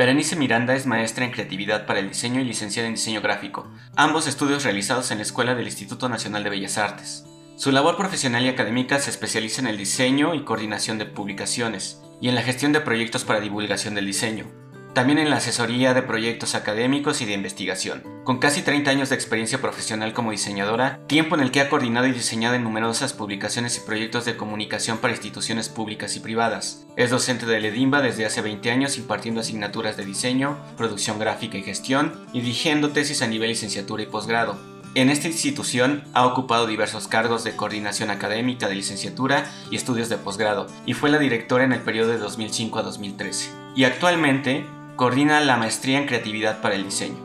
Berenice Miranda es maestra en creatividad para el diseño y licenciada en diseño gráfico, ambos estudios realizados en la Escuela del Instituto Nacional de Bellas Artes. Su labor profesional y académica se especializa en el diseño y coordinación de publicaciones, y en la gestión de proyectos para divulgación del diseño, también en la asesoría de proyectos académicos y de investigación. Con casi 30 años de experiencia profesional como diseñadora, tiempo en el que ha coordinado y diseñado en numerosas publicaciones y proyectos de comunicación para instituciones públicas y privadas. Es docente de Ledimba desde hace 20 años impartiendo asignaturas de diseño, producción gráfica y gestión, y dirigiendo tesis a nivel licenciatura y posgrado. En esta institución ha ocupado diversos cargos de coordinación académica de licenciatura y estudios de posgrado, y fue la directora en el periodo de 2005 a 2013. Y actualmente coordina la maestría en creatividad para el diseño.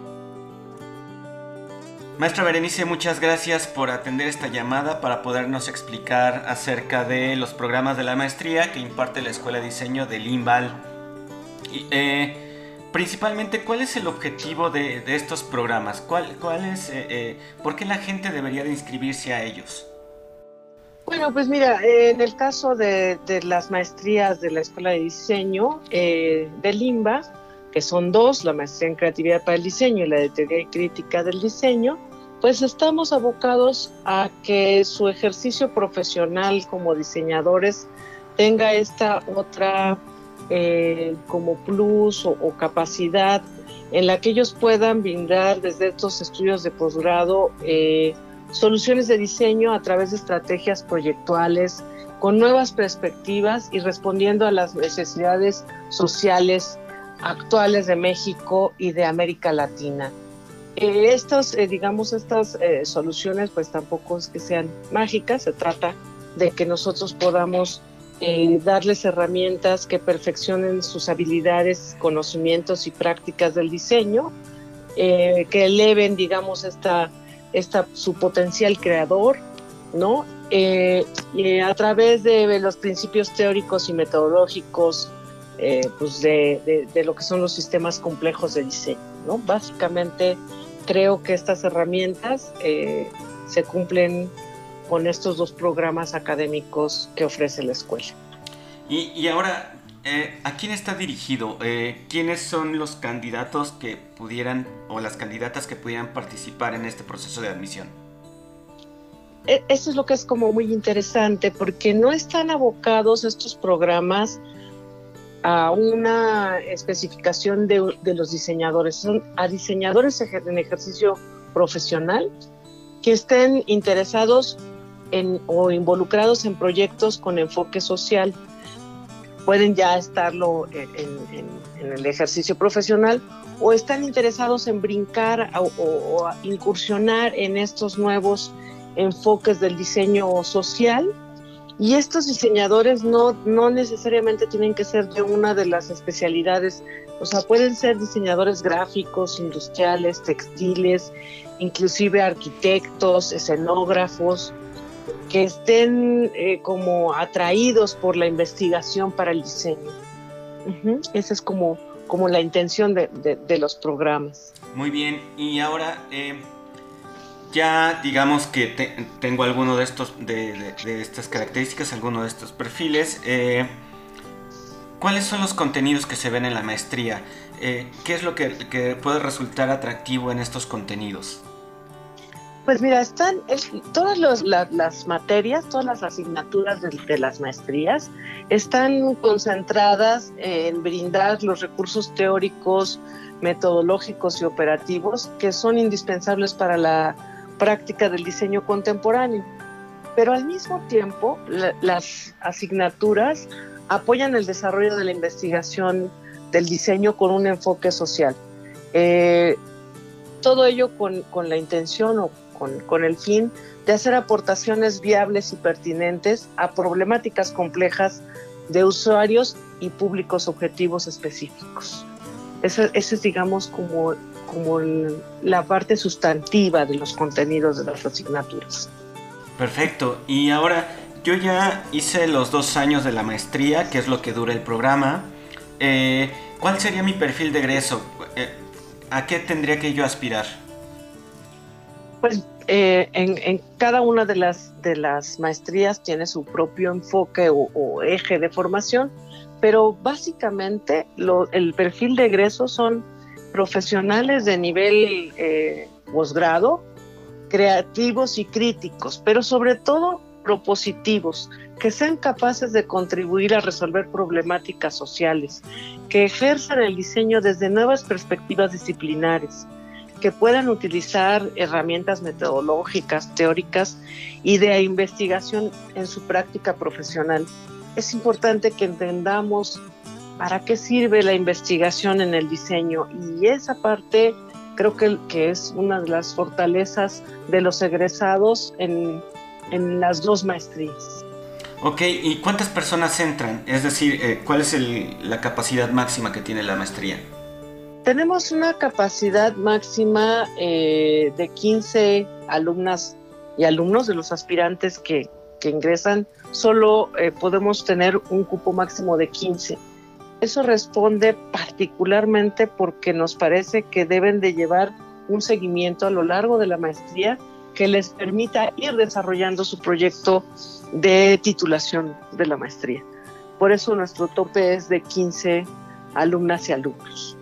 Maestra Berenice, muchas gracias por atender esta llamada para podernos explicar acerca de los programas de la maestría que imparte la Escuela de Diseño de Limbal. Eh, principalmente, ¿cuál es el objetivo de, estos programas? ¿Cuál, cuál es, eh, eh, ¿Por qué la gente debería de inscribirse a ellos? Bueno, pues mira, en el caso de, de las maestrías de la Escuela de Diseño de Limba, que son dos, la maestría en creatividad para el diseño y la de teoría y crítica del diseño, pues estamos abocados a que su ejercicio profesional como diseñadores tenga esta otra eh, como plus o, capacidad en la que ellos puedan brindar desde estos estudios de posgrado eh, soluciones de diseño a través de estrategias proyectuales con nuevas perspectivas y respondiendo a las necesidades sociales actuales de México y de América Latina. Eh, estos, eh, digamos, estas eh, soluciones pues tampoco es que sean mágicas, se trata de que nosotros podamos darles herramientas que perfeccionen sus habilidades, conocimientos y prácticas del diseño, que eleven, digamos, esta, esta, su potencial creador, ¿no? a través de los principios teóricos y metodológicos eh, pues de, lo que son los sistemas complejos de diseño. ¿no? Básicamente creo que estas herramientas eh, se cumplen con estos dos programas académicos que ofrece la escuela. Y, ahora, eh, ¿a quién está dirigido? ¿Quiénes son los candidatos que pudieran o las candidatas que pudieran participar en este proceso de admisión? E, eso es lo que es como muy interesante porque no están abocados estos programas a una especificación de, los diseñadores, son a diseñadores en ejercicio profesional que estén interesados en, o involucrados en proyectos con enfoque social. Pueden ya estarlo en, el ejercicio profesional o están interesados en brincar o incursionar en estos nuevos enfoques del diseño social y estos diseñadores no, no necesariamente tienen que ser de una de las especialidades, o sea, pueden ser diseñadores gráficos, industriales, textiles, inclusive arquitectos, escenógrafos, que estén eh, como atraídos por la investigación para el diseño. Esa es como, como la intención de, de, los programas. Muy bien, y ahora... Eh ya digamos que tengo alguno de estos de, estas características, alguno de estos perfiles. Eh, ¿Cuáles son los contenidos que se ven en la maestría? Eh, ¿Qué es lo que, puede resultar atractivo en estos contenidos? Pues mira, están todas las materias, todas las asignaturas de, las maestrías están concentradas en brindar los recursos teóricos, metodológicos y operativos que son indispensables para la práctica del diseño contemporáneo. Pero al mismo tiempo, las asignaturas apoyan el desarrollo de la investigación del diseño con un enfoque social. Eh, todo ello con, con, la intención o con, con, el fin de hacer aportaciones viables y pertinentes a problemáticas complejas de usuarios y públicos objetivos específicos. Ese, ese es, digamos, como como la parte sustantiva de los contenidos de las asignaturas. Perfecto. Y ahora yo ya hice los dos años de la maestría, que es lo que dura el programa. Eh, ¿Cuál sería mi perfil de egreso? Eh, ¿A qué tendría que yo aspirar? Pues eh, en, cada una de las, de las maestrías tiene su propio enfoque o eje de formación pero básicamente el perfil de egreso son profesionales de nivel eh, posgrado, creativos y críticos, pero sobre todo propositivos, que sean capaces de contribuir a resolver problemáticas sociales, que ejerzan el diseño desde nuevas perspectivas disciplinares, que puedan utilizar herramientas metodológicas, teóricas y de investigación en su práctica profesional. Es importante que entendamos para qué sirve la investigación en el diseño y esa parte creo que, que es una de las fortalezas de los egresados en, en las dos maestrías. Ok, ¿y cuántas personas entran? Es decir, eh, ¿cuál es la capacidad máxima que tiene la maestría? Tenemos una capacidad máxima eh, de 15 alumnas y alumnos de los aspirantes que, que ingresan. Solo eh, podemos tener un cupo máximo de 15. Eso responde particularmente porque nos parece que deben de llevar un seguimiento a lo largo de la maestría que les permita ir desarrollando su proyecto de titulación de la maestría. Por eso nuestro tope es de 15 alumnas y alumnos.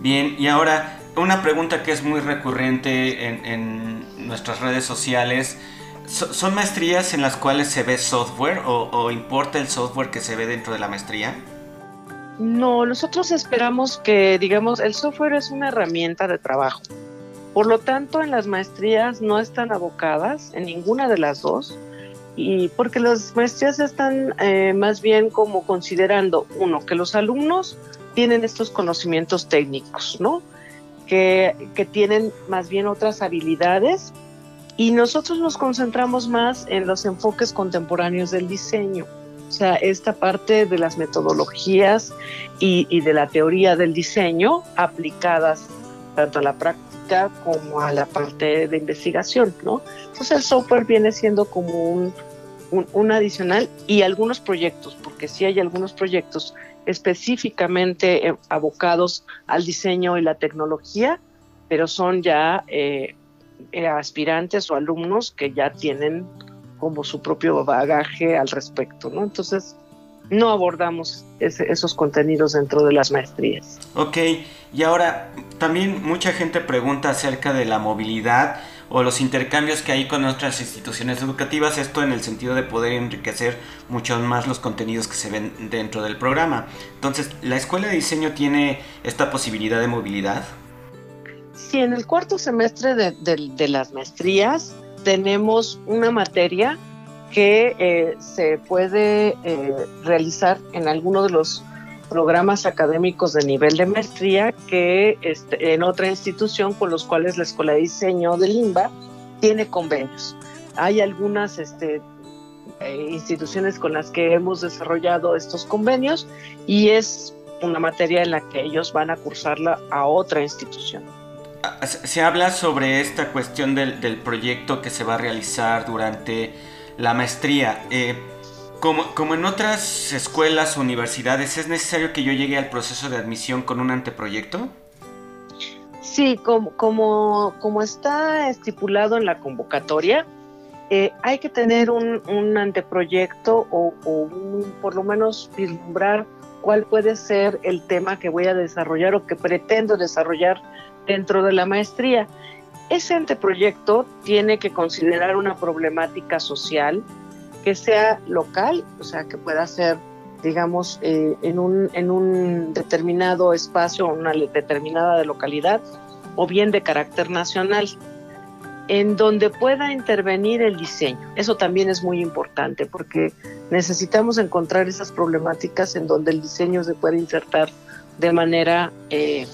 Bien, y ahora una pregunta que es muy recurrente en, nuestras redes sociales. ¿Son maestrías en las cuales se ve software o, o, importa el software que se ve dentro de la maestría? No, nosotros esperamos que, digamos, el software es una herramienta de trabajo. Por lo tanto, en las maestrías no están abocadas en ninguna de las dos y porque las maestrías están eh, más bien como considerando, uno, que los alumnos tienen estos conocimientos técnicos, ¿no? Que, que tienen más bien otras habilidades y nosotros nos concentramos más en los enfoques contemporáneos del diseño. O sea, esta parte de las metodologías y, de la teoría del diseño aplicadas tanto a la práctica como a la parte de investigación, ¿no? Entonces el software viene siendo como un, un, adicional y algunos proyectos, porque sí hay algunos proyectos específicamente eh, abocados al diseño y la tecnología, pero son ya eh, eh, aspirantes o alumnos que ya tienen como su propio bagaje al respecto, ¿no? Entonces, no abordamos esos contenidos dentro de las maestrías. Ok, y ahora también mucha gente pregunta acerca de la movilidad o los intercambios que hay con otras instituciones educativas, esto en el sentido de poder enriquecer mucho más los contenidos que se ven dentro del programa. Entonces, ¿la escuela de diseño tiene esta posibilidad de movilidad? Sí, en el cuarto semestre de, las maestrías tenemos una materia que eh, se puede eh, realizar en alguno de los programas académicos de nivel de maestría que este, en otra institución con los cuales la Escuela de Diseño de Limba tiene convenios. Hay algunas este, eh, instituciones con las que hemos desarrollado estos convenios y es una materia en la que ellos van a cursarla a otra institución. Se habla sobre esta cuestión del, del proyecto que se va a realizar durante la maestría. Eh, como, en otras escuelas o universidades, ¿es necesario que yo llegue al proceso de admisión con un anteproyecto? Sí, como, como, está estipulado en la convocatoria, eh, hay que tener un, anteproyecto o, por lo menos vislumbrar cuál puede ser el tema que voy a desarrollar o que pretendo desarrollar dentro de la maestría. Ese anteproyecto tiene que considerar una problemática social, que sea local, o sea, que pueda ser, digamos, eh, en, un, en un determinado espacio, una determinada localidad, o bien de carácter nacional, en donde pueda intervenir el diseño. Eso también es muy importante porque necesitamos encontrar esas problemáticas en donde el diseño se pueda insertar de manera eh,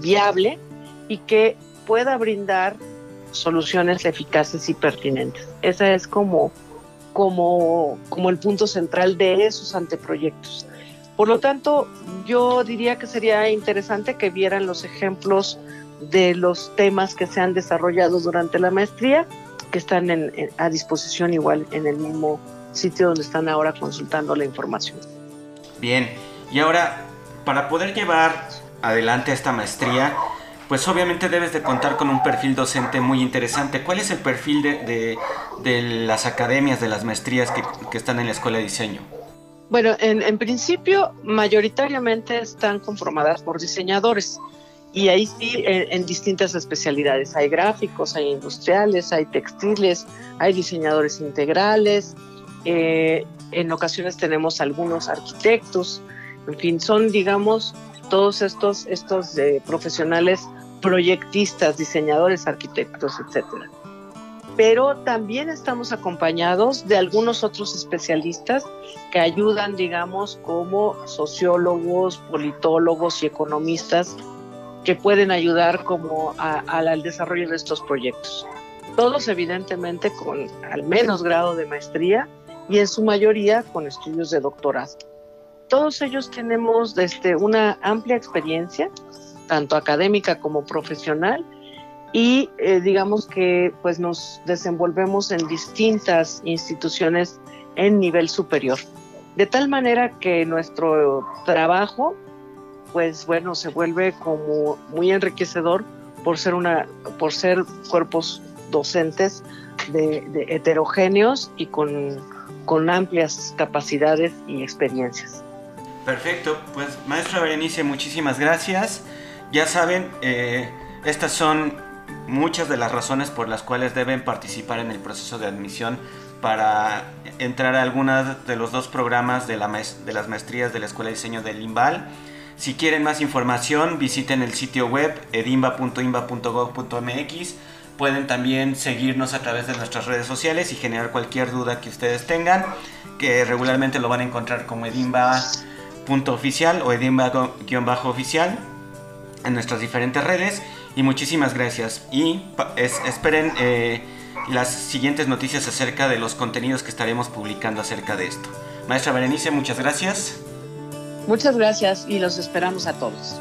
viable y que pueda brindar soluciones eficaces y pertinentes. Esa es como como, como el punto central de esos anteproyectos. Por lo tanto, yo diría que sería interesante que vieran los ejemplos de los temas que se han desarrollado durante la maestría, que están a disposición igual en el mismo sitio donde están ahora consultando la información. Bien, y ahora, para poder llevar adelante esta maestría, pues obviamente debes de contar con un perfil docente muy interesante. ¿Cuál es el perfil de, las academias, de las maestrías que, están en la escuela de diseño? Bueno, en, principio, mayoritariamente están conformadas por diseñadores y ahí sí en, distintas especialidades. Hay gráficos, hay industriales, hay textiles, hay diseñadores integrales. Eh, en ocasiones tenemos algunos arquitectos. En fin, son, digamos, todos estos, estos eh, profesionales proyectistas, diseñadores, arquitectos, etcétera pero también estamos acompañados de algunos otros especialistas que ayudan, digamos, como sociólogos, politólogos y economistas que pueden ayudar como al desarrollo de estos proyectos. Todos evidentemente con al menos grado de maestría y en su mayoría con estudios de doctorado. Todos ellos tenemos desde una amplia experiencia, tanto académica como profesional, y eh, digamos que pues nos desenvolvemos en distintas instituciones en nivel superior. De tal manera que nuestro trabajo pues bueno se vuelve como muy enriquecedor por ser una por ser cuerpos docentes de, heterogéneos y con, con amplias capacidades y experiencias. Perfecto, pues maestra Berenice, muchísimas gracias. Ya saben, eh, estas son muchas de las razones por las cuales deben participar en el proceso de admisión para entrar a alguna de los dos programas de, la de las maestrías de la Escuela de Diseño del IMBAL. Si quieren más información, visiten el sitio web edimba.imba.gov.mx. Pueden también seguirnos a través de nuestras redes sociales y generar cualquier duda que ustedes tengan, que regularmente lo van a encontrar como edimba.oficial o edimba-oficial en nuestras diferentes redes. Y muchísimas gracias. Y esperen eh, las siguientes noticias acerca de los contenidos que estaremos publicando acerca de esto. Maestra Berenice, muchas gracias. Muchas gracias y los esperamos a todos.